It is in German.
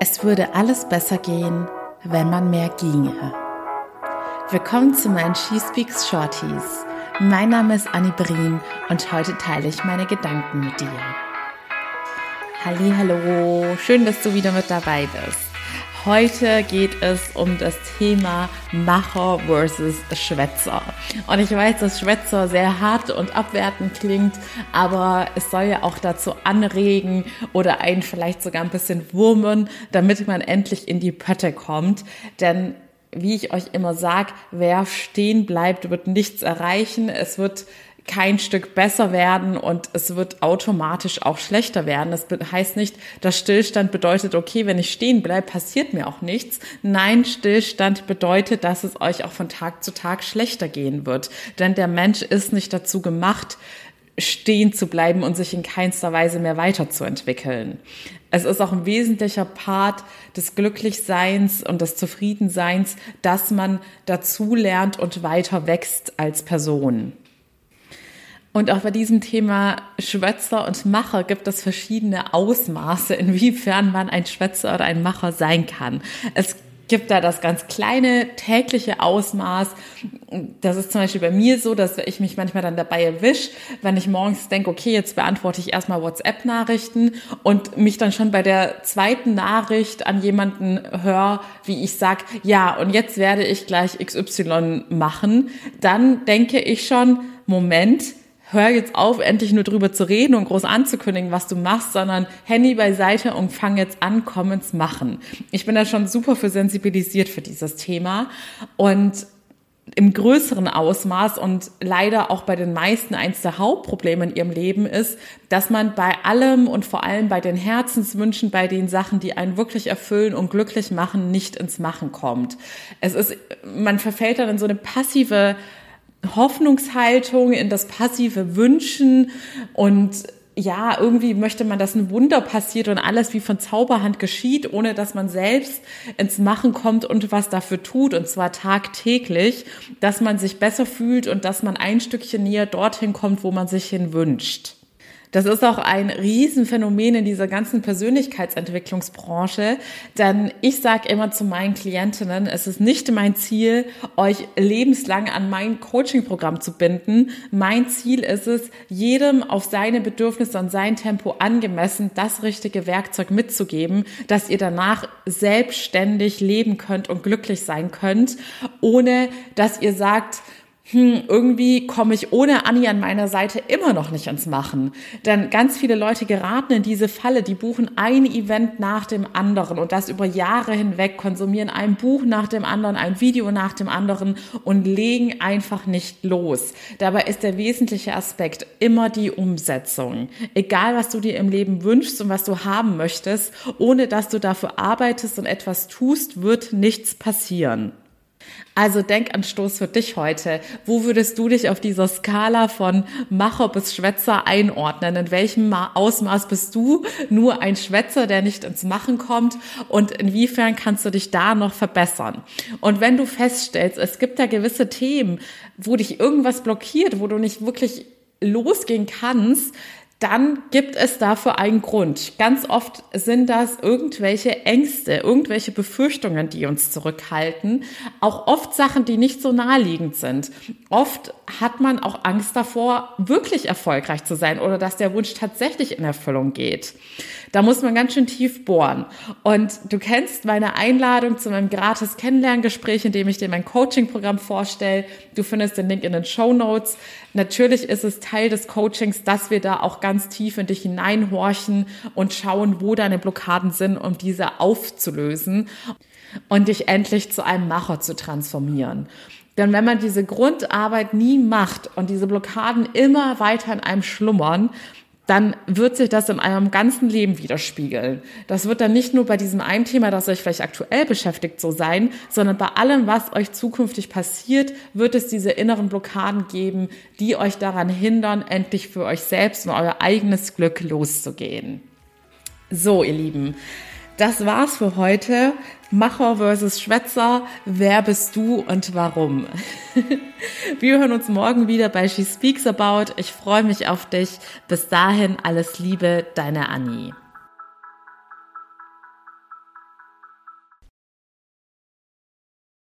Es würde alles besser gehen, wenn man mehr ginge. Willkommen zu meinen She Speaks Shorties. Mein Name ist Annie Brien und heute teile ich meine Gedanken mit dir. Hallo, schön, dass du wieder mit dabei bist. Heute geht es um das Thema Macher versus Schwätzer. Und ich weiß, dass Schwätzer sehr hart und abwertend klingt, aber es soll ja auch dazu anregen oder einen vielleicht sogar ein bisschen wurmen, damit man endlich in die Pötte kommt. Denn wie ich euch immer sage, wer stehen bleibt, wird nichts erreichen. Es wird kein Stück besser werden und es wird automatisch auch schlechter werden. Das heißt nicht, dass Stillstand bedeutet, okay, wenn ich stehen bleibe, passiert mir auch nichts. Nein, Stillstand bedeutet, dass es euch auch von Tag zu Tag schlechter gehen wird. Denn der Mensch ist nicht dazu gemacht, stehen zu bleiben und sich in keinster Weise mehr weiterzuentwickeln. Es ist auch ein wesentlicher Part des Glücklichseins und des Zufriedenseins, dass man dazu lernt und weiter wächst als Person. Und auch bei diesem Thema Schwätzer und Macher gibt es verschiedene Ausmaße, inwiefern man ein Schwätzer oder ein Macher sein kann. Es gibt da das ganz kleine tägliche Ausmaß. Das ist zum Beispiel bei mir so, dass ich mich manchmal dann dabei erwische, wenn ich morgens denke, okay, jetzt beantworte ich erstmal WhatsApp-Nachrichten und mich dann schon bei der zweiten Nachricht an jemanden höre, wie ich sag, ja, und jetzt werde ich gleich XY machen, dann denke ich schon, Moment, hör jetzt auf, endlich nur drüber zu reden und groß anzukündigen, was du machst, sondern Handy beiseite und fang jetzt an, komm ins Machen. Ich bin da schon super für sensibilisiert für dieses Thema und im größeren Ausmaß und leider auch bei den meisten eins der Hauptprobleme in ihrem Leben ist, dass man bei allem und vor allem bei den Herzenswünschen, bei den Sachen, die einen wirklich erfüllen und glücklich machen, nicht ins Machen kommt. Es ist, man verfällt dann in so eine passive Hoffnungshaltung, in das passive Wünschen und ja, irgendwie möchte man, dass ein Wunder passiert und alles wie von Zauberhand geschieht, ohne dass man selbst ins Machen kommt und was dafür tut, und zwar tagtäglich, dass man sich besser fühlt und dass man ein Stückchen näher dorthin kommt, wo man sich hin wünscht. Das ist auch ein Riesenphänomen in dieser ganzen Persönlichkeitsentwicklungsbranche, denn ich sage immer zu meinen Klientinnen, es ist nicht mein Ziel, euch lebenslang an mein Coaching-Programm zu binden. Mein Ziel ist es, jedem auf seine Bedürfnisse und sein Tempo angemessen das richtige Werkzeug mitzugeben, dass ihr danach selbstständig leben könnt und glücklich sein könnt, ohne dass ihr sagt, hm, irgendwie komme ich ohne Anni an meiner Seite immer noch nicht ins Machen. Denn ganz viele Leute geraten in diese Falle, die buchen ein Event nach dem anderen und das über Jahre hinweg, konsumieren ein Buch nach dem anderen, ein Video nach dem anderen und legen einfach nicht los. Dabei ist der wesentliche Aspekt immer die Umsetzung. Egal, was du dir im Leben wünschst und was du haben möchtest, ohne dass du dafür arbeitest und etwas tust, wird nichts passieren. Also Denkanstoß für dich heute. Wo würdest du dich auf dieser Skala von Macher bis Schwätzer einordnen? In welchem Ausmaß bist du nur ein Schwätzer, der nicht ins Machen kommt? Und inwiefern kannst du dich da noch verbessern? Und wenn du feststellst, es gibt da gewisse Themen, wo dich irgendwas blockiert, wo du nicht wirklich losgehen kannst, dann gibt es dafür einen Grund. Ganz oft sind das irgendwelche Ängste, irgendwelche Befürchtungen, die uns zurückhalten. Auch oft Sachen, die nicht so naheliegend sind. Oft hat man auch Angst davor, wirklich erfolgreich zu sein oder dass der Wunsch tatsächlich in Erfüllung geht. Da muss man ganz schön tief bohren. Und du kennst meine Einladung zu meinem gratis Kennenlerngespräch, in dem ich dir mein Coaching-Programm vorstelle. Du findest den Link in den Show Notes. Natürlich ist es Teil des Coachings, dass wir da auch ganz tief in dich hineinhorchen und schauen, wo deine Blockaden sind, um diese aufzulösen und dich endlich zu einem Macher zu transformieren. Denn wenn man diese Grundarbeit nie macht und diese Blockaden immer weiter in einem schlummern, dann wird sich das in eurem ganzen Leben widerspiegeln. Das wird dann nicht nur bei diesem einen Thema, das euch vielleicht aktuell beschäftigt, so sein, sondern bei allem, was euch zukünftig passiert, wird es diese inneren Blockaden geben, die euch daran hindern, endlich für euch selbst und euer eigenes Glück loszugehen. So, ihr Lieben, das war's für heute. Macher versus Schwätzer. Wer bist du und warum? Wir hören uns morgen wieder bei She Speaks About. Ich freue mich auf dich. Bis dahin alles Liebe, deine Annie.